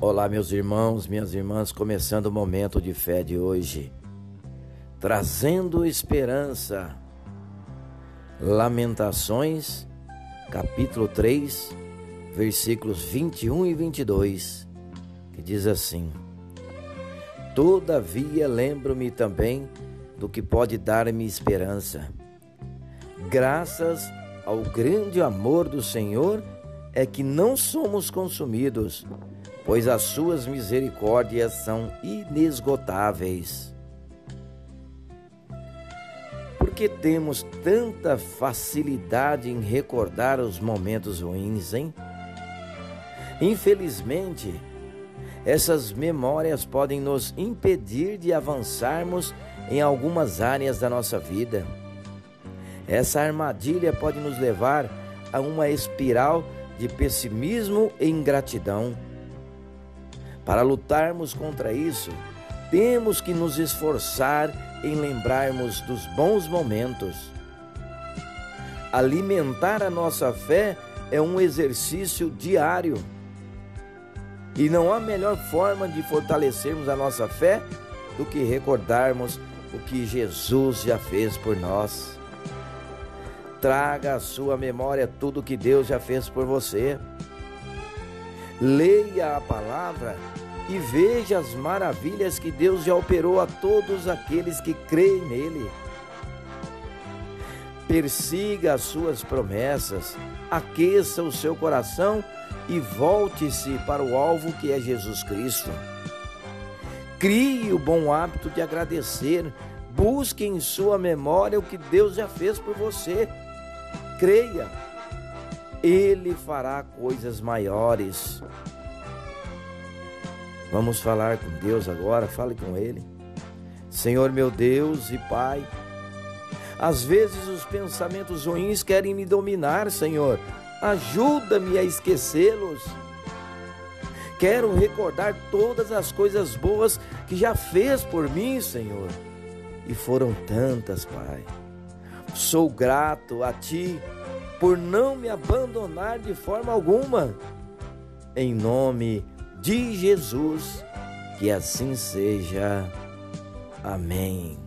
Olá, meus irmãos, minhas irmãs, começando o momento de fé de hoje, trazendo esperança. Lamentações, capítulo 3, versículos 21 e 22, que diz assim: Todavia lembro-me também do que pode dar-me esperança. Graças ao grande amor do Senhor é que não somos consumidos pois as suas misericórdias são inesgotáveis. Por que temos tanta facilidade em recordar os momentos ruins, hein? Infelizmente, essas memórias podem nos impedir de avançarmos em algumas áreas da nossa vida. Essa armadilha pode nos levar a uma espiral de pessimismo e ingratidão para lutarmos contra isso, temos que nos esforçar em lembrarmos dos bons momentos. Alimentar a nossa fé é um exercício diário. E não há melhor forma de fortalecermos a nossa fé do que recordarmos o que Jesus já fez por nós. Traga à sua memória tudo o que Deus já fez por você. Leia a palavra e veja as maravilhas que Deus já operou a todos aqueles que creem nele. Persiga as suas promessas, aqueça o seu coração e volte-se para o alvo que é Jesus Cristo. Crie o bom hábito de agradecer, busque em sua memória o que Deus já fez por você. Creia, Ele fará coisas maiores. Vamos falar com Deus agora, fale com Ele. Senhor meu Deus e Pai, às vezes os pensamentos ruins querem me dominar, Senhor. Ajuda-me a esquecê-los. Quero recordar todas as coisas boas que já fez por mim, Senhor. E foram tantas, Pai. Sou grato a Ti por não me abandonar de forma alguma. Em nome de de Jesus. Que assim seja. Amém.